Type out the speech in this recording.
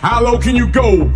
How low can you go?